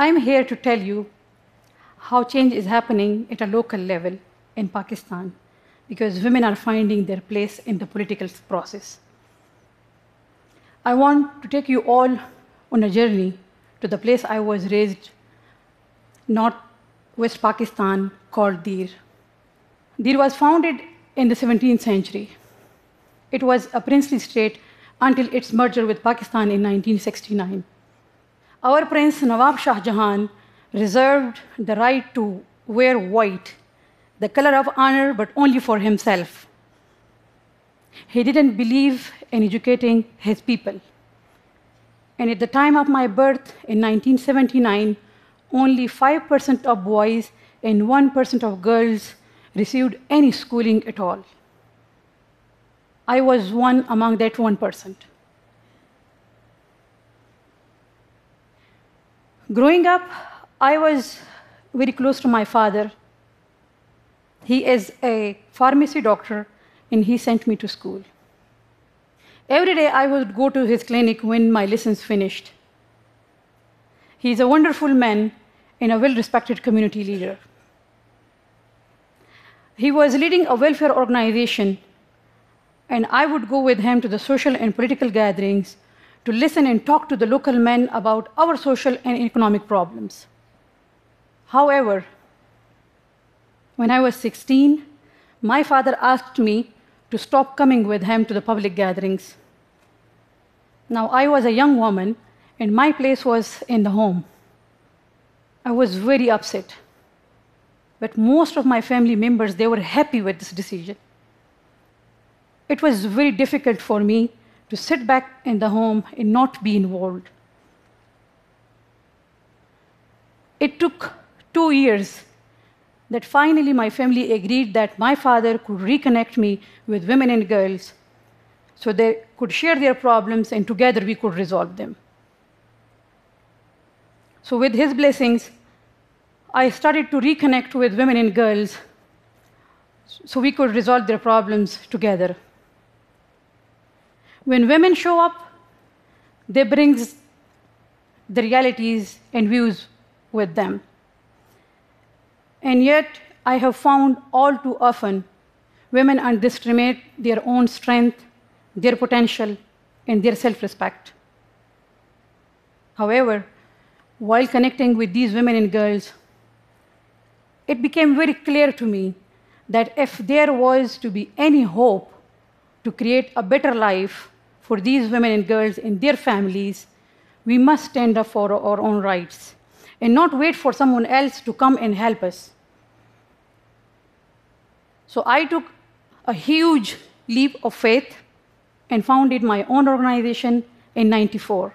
I'm here to tell you how change is happening at a local level in Pakistan because women are finding their place in the political process. I want to take you all on a journey to the place I was raised, North West Pakistan, called Dir. Dir was founded in the 17th century. It was a princely state until its merger with Pakistan in 1969. Our Prince Nawab Shah Jahan reserved the right to wear white, the color of honor, but only for himself. He didn't believe in educating his people. And at the time of my birth in 1979, only 5% of boys and 1% of girls received any schooling at all. I was one among that 1%. Growing up, I was very close to my father. He is a pharmacy doctor, and he sent me to school. Every day I would go to his clinic when my lessons finished. He's a wonderful man and a well respected community leader. He was leading a welfare organization, and I would go with him to the social and political gatherings to listen and talk to the local men about our social and economic problems. However, when I was 16, my father asked me to stop coming with him to the public gatherings. Now, I was a young woman, and my place was in the home. I was very upset. But most of my family members, they were happy with this decision. It was very difficult for me to sit back in the home and not be involved. It took two years that finally my family agreed that my father could reconnect me with women and girls so they could share their problems and together we could resolve them. So, with his blessings, I started to reconnect with women and girls so we could resolve their problems together. When women show up, they bring the realities and views with them. And yet, I have found all too often women underestimate their own strength, their potential, and their self respect. However, while connecting with these women and girls, it became very clear to me that if there was to be any hope to create a better life for these women and girls and their families, we must stand up for our own rights and not wait for someone else to come and help us. So I took a huge leap of faith and founded my own organization in 94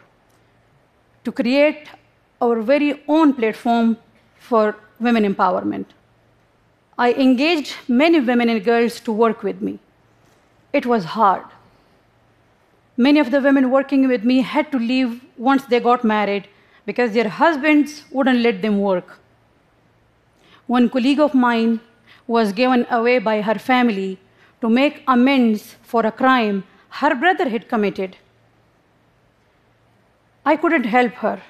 to create our very own platform for women empowerment. I engaged many women and girls to work with me. It was hard. Many of the women working with me had to leave once they got married because their husbands wouldn't let them work. One colleague of mine was given away by her family to make amends for a crime her brother had committed. I couldn't help her,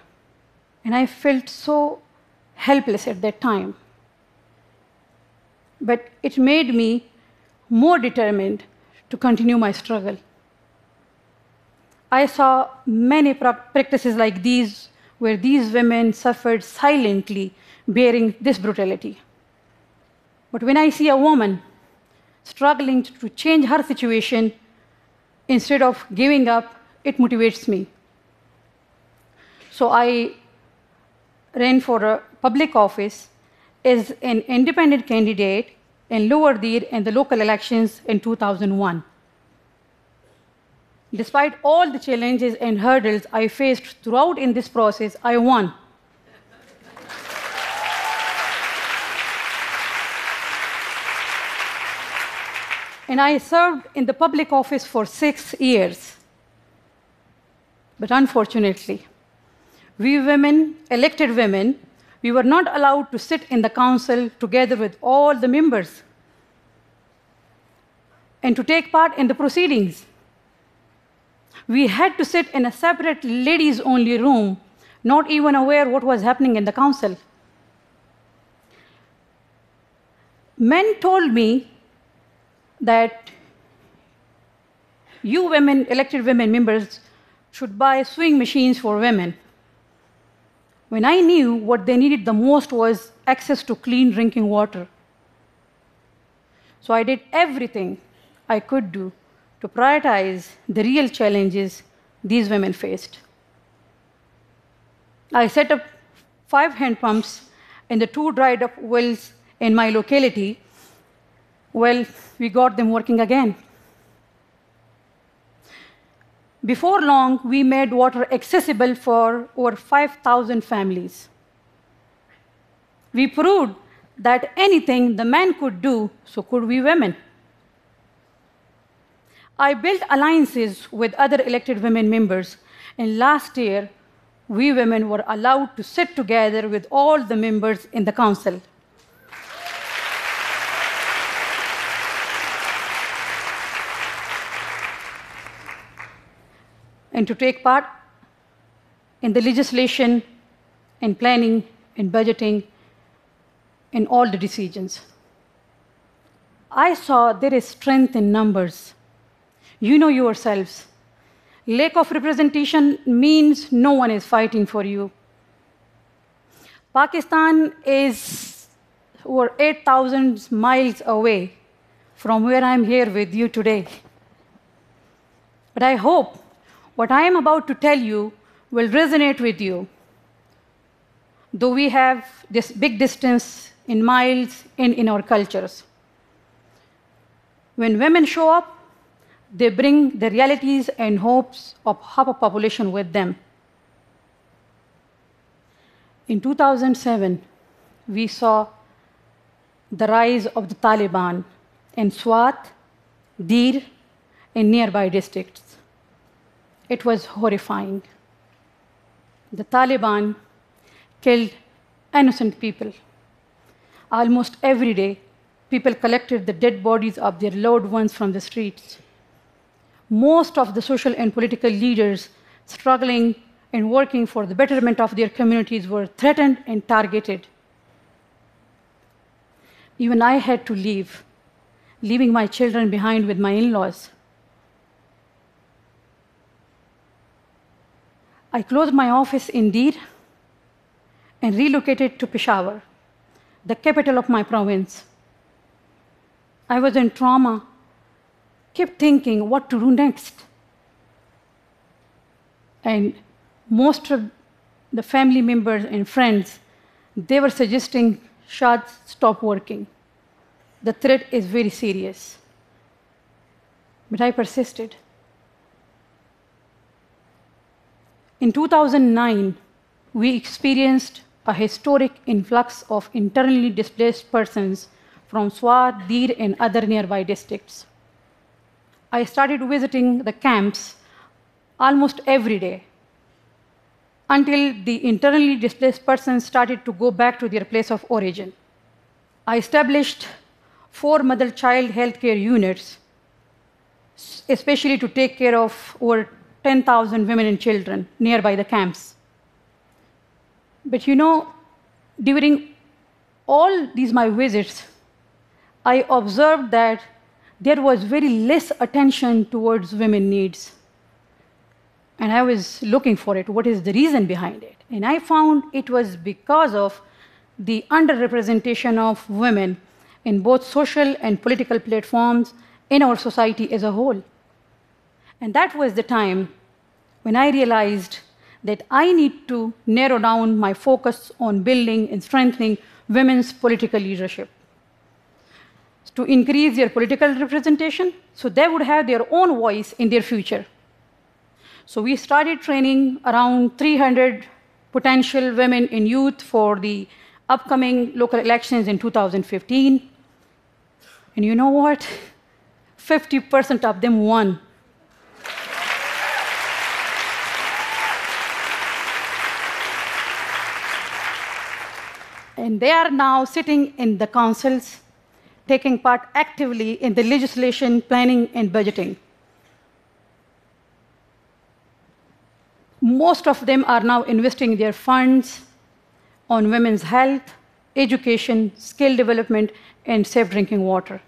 and I felt so helpless at that time. But it made me more determined to continue my struggle. I saw many practices like these where these women suffered silently bearing this brutality. But when I see a woman struggling to change her situation instead of giving up, it motivates me. So I ran for a public office as an independent candidate in Lower Dir in the local elections in 2001. Despite all the challenges and hurdles I faced throughout in this process, I won. and I served in the public office for six years. But unfortunately, we women, elected women, we were not allowed to sit in the council together with all the members and to take part in the proceedings we had to sit in a separate ladies only room not even aware what was happening in the council. Men told me that you women, elected women members, should buy sewing machines for women. When I knew what they needed the most was access to clean drinking water. So I did everything I could do to prioritize the real challenges these women faced. I set up five hand pumps in the two dried up wells in my locality. Well, we got them working again. Before long, we made water accessible for over 5,000 families. We proved that anything the man could do, so could we women. I built alliances with other elected women members, and last year, we women were allowed to sit together with all the members in the council. and to take part in the legislation and planning and budgeting in all the decisions. I saw there is strength in numbers. You know yourselves. Lack of representation means no one is fighting for you. Pakistan is over 8,000 miles away from where I'm here with you today. But I hope what I am about to tell you will resonate with you. Though we have this big distance in miles and in our cultures. When women show up, they bring the realities and hopes of half a population with them. In 2007, we saw the rise of the Taliban in Swat, Dir, and nearby districts. It was horrifying. The Taliban killed innocent people. Almost every day, people collected the dead bodies of their loved ones from the streets. Most of the social and political leaders struggling and working for the betterment of their communities were threatened and targeted. Even I had to leave, leaving my children behind with my in laws. I closed my office in Dir and relocated to Peshawar, the capital of my province. I was in trauma, kept thinking what to do next. And most of the family members and friends, they were suggesting, Shad, stop working. The threat is very serious. But I persisted. In 2009, we experienced a historic influx of internally displaced persons from Swat, Dir, and other nearby districts. I started visiting the camps almost every day until the internally displaced persons started to go back to their place of origin. I established four mother child healthcare units, especially to take care of over 10,000 women and children nearby the camps. But you know, during all these my visits, I observed that there was very less attention towards women needs. And I was looking for it. What is the reason behind it? And I found it was because of the underrepresentation of women in both social and political platforms in our society as a whole. And that was the time when I realized that I need to narrow down my focus on building and strengthening women's political leadership to increase their political representation so they would have their own voice in their future. So we started training around 300 potential women in youth for the upcoming local elections in 2015. And you know what? 50% of them won And they are now sitting in the councils, taking part actively in the legislation, planning, and budgeting. Most of them are now investing their funds on women's health, education, skill development, and safe drinking water.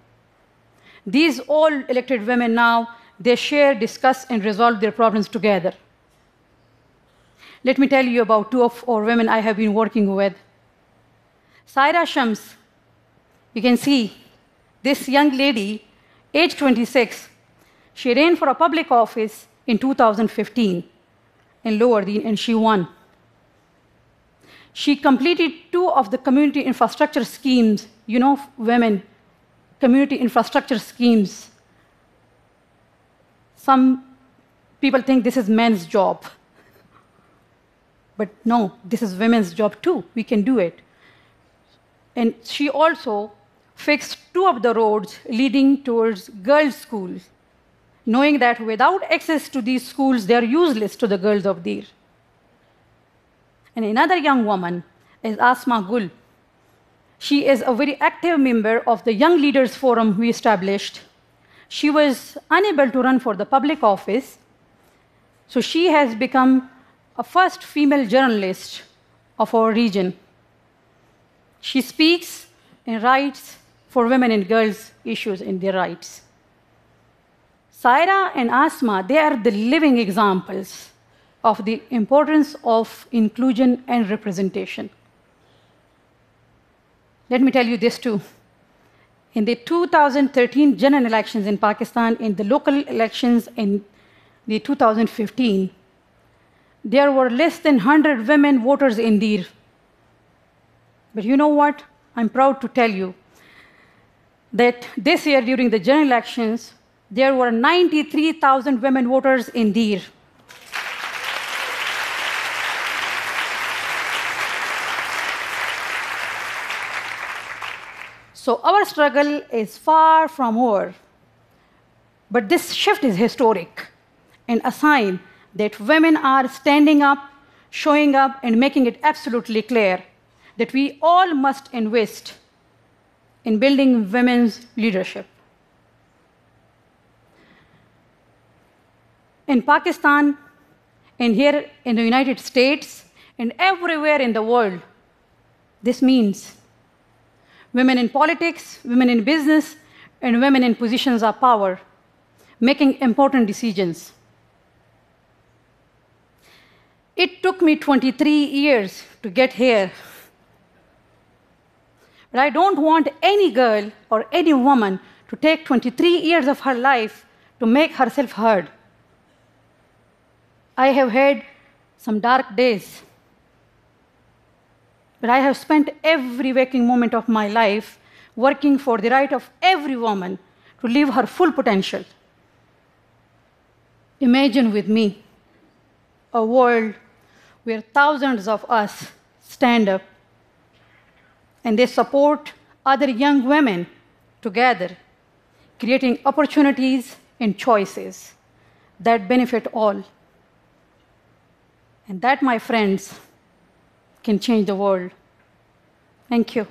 These all elected women now, they share, discuss, and resolve their problems together. Let me tell you about two of our women I have been working with. Saira Shams, you can see this young lady, age 26, she ran for a public office in 2015 in Lower Dir, and she won. She completed two of the community infrastructure schemes, you know, women, community infrastructure schemes. Some people think this is men's job. But no, this is women's job too. We can do it. And she also fixed two of the roads leading towards girls' schools, knowing that without access to these schools, they are useless to the girls of Dir. And another young woman is Asma Gul. She is a very active member of the Young Leaders Forum we established. She was unable to run for the public office, so she has become a first female journalist of our region. She speaks and writes for women and girls issues in their rights. Saira and Asma, they are the living examples of the importance of inclusion and representation. Let me tell you this too. In the 2013 general elections in Pakistan, in the local elections in the 2015, there were less than 100 women voters in Dir. But you know what? I'm proud to tell you that this year during the general elections, there were 93,000 women voters in Dir. So our struggle is far from over. But this shift is historic and a sign that women are standing up, showing up, and making it absolutely clear that we all must invest in building women's leadership. In Pakistan, and here in the United States, and everywhere in the world, this means women in politics, women in business, and women in positions of power, making important decisions. It took me 23 years to get here. But I don't want any girl or any woman to take 23 years of her life to make herself heard. I have had some dark days. But I have spent every waking moment of my life working for the right of every woman to live her full potential. Imagine with me a world where thousands of us stand up and they support other young women together, creating opportunities and choices that benefit all. And that, my friends, can change the world. Thank you.